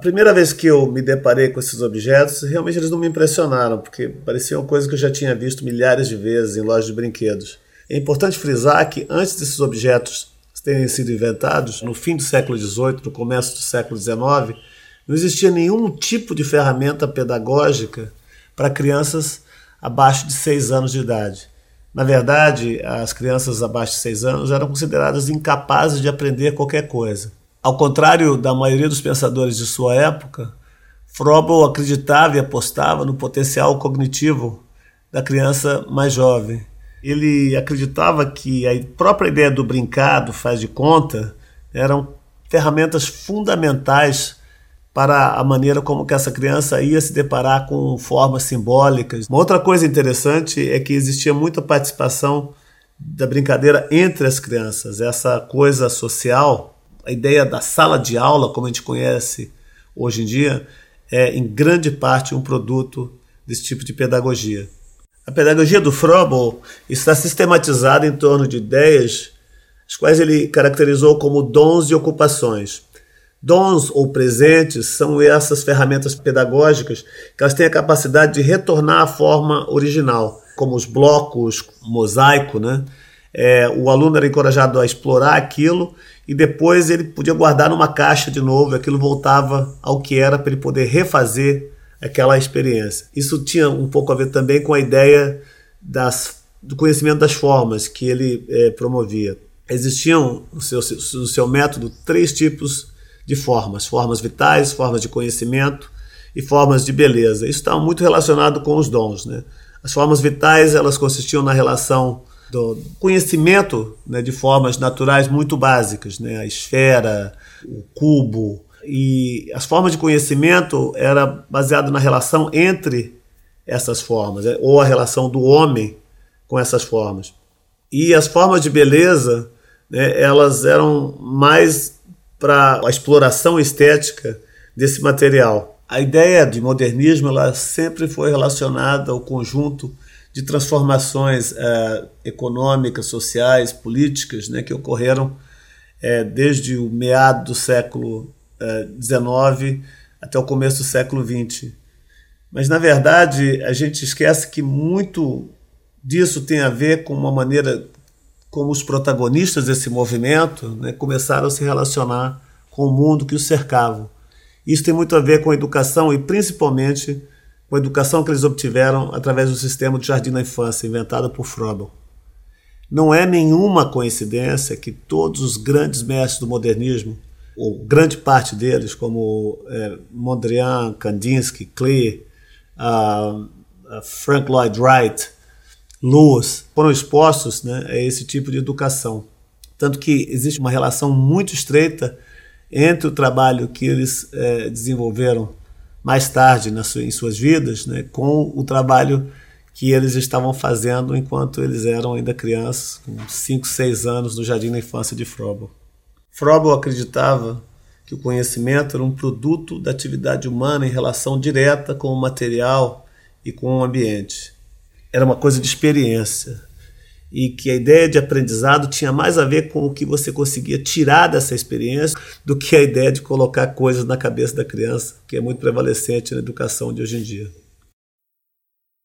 primeira vez que eu me deparei com esses objetos, realmente eles não me impressionaram, porque pareciam coisas que eu já tinha visto milhares de vezes em lojas de brinquedos. É importante frisar que antes desses objetos terem sido inventados, no fim do século XVIII, no começo do século XIX, não existia nenhum tipo de ferramenta pedagógica para crianças abaixo de 6 anos de idade. Na verdade, as crianças abaixo de 6 anos eram consideradas incapazes de aprender qualquer coisa. Ao contrário da maioria dos pensadores de sua época, Froebel acreditava e apostava no potencial cognitivo da criança mais jovem. Ele acreditava que a própria ideia do brincado, faz de conta, eram ferramentas fundamentais para a maneira como que essa criança ia se deparar com formas simbólicas. Uma outra coisa interessante é que existia muita participação da brincadeira entre as crianças, essa coisa social a ideia da sala de aula, como a gente conhece hoje em dia, é em grande parte um produto desse tipo de pedagogia. A pedagogia do Froebel está sistematizada em torno de ideias, as quais ele caracterizou como dons e ocupações. Dons ou presentes são essas ferramentas pedagógicas que elas têm a capacidade de retornar à forma original, como os blocos, mosaico, né? É, o aluno era encorajado a explorar aquilo e depois ele podia guardar numa caixa de novo, aquilo voltava ao que era para ele poder refazer aquela experiência. Isso tinha um pouco a ver também com a ideia das, do conhecimento das formas que ele é, promovia. Existiam no seu, no seu método três tipos de formas: formas vitais, formas de conhecimento e formas de beleza. Isso está muito relacionado com os dons. Né? As formas vitais elas consistiam na relação do conhecimento né, de formas naturais muito básicas, né, a esfera, o cubo. E as formas de conhecimento era baseado na relação entre essas formas, né, ou a relação do homem com essas formas. E as formas de beleza, né, elas eram mais para a exploração estética desse material. A ideia de modernismo ela sempre foi relacionada ao conjunto de transformações é, econômicas, sociais, políticas né, que ocorreram é, desde o meado do século XIX é, até o começo do século XX. Mas, na verdade, a gente esquece que muito disso tem a ver com uma maneira como os protagonistas desse movimento né, começaram a se relacionar com o mundo que os cercava. Isso tem muito a ver com a educação e, principalmente, com a educação que eles obtiveram através do sistema de jardim da infância inventado por Froebel. Não é nenhuma coincidência que todos os grandes mestres do modernismo, ou grande parte deles, como é, Mondrian, Kandinsky, Klee, uh, uh, Frank Lloyd Wright, Lewis, foram expostos né, a esse tipo de educação. Tanto que existe uma relação muito estreita entre o trabalho que eles é, desenvolveram mais tarde sua, em suas vidas, né, com o trabalho que eles estavam fazendo enquanto eles eram ainda crianças, com 5, 6 anos no Jardim da Infância de Froebel. Froebel acreditava que o conhecimento era um produto da atividade humana em relação direta com o material e com o ambiente. Era uma coisa de experiência, e que a ideia de aprendizado tinha mais a ver com o que você conseguia tirar dessa experiência do que a ideia de colocar coisas na cabeça da criança, que é muito prevalecente na educação de hoje em dia.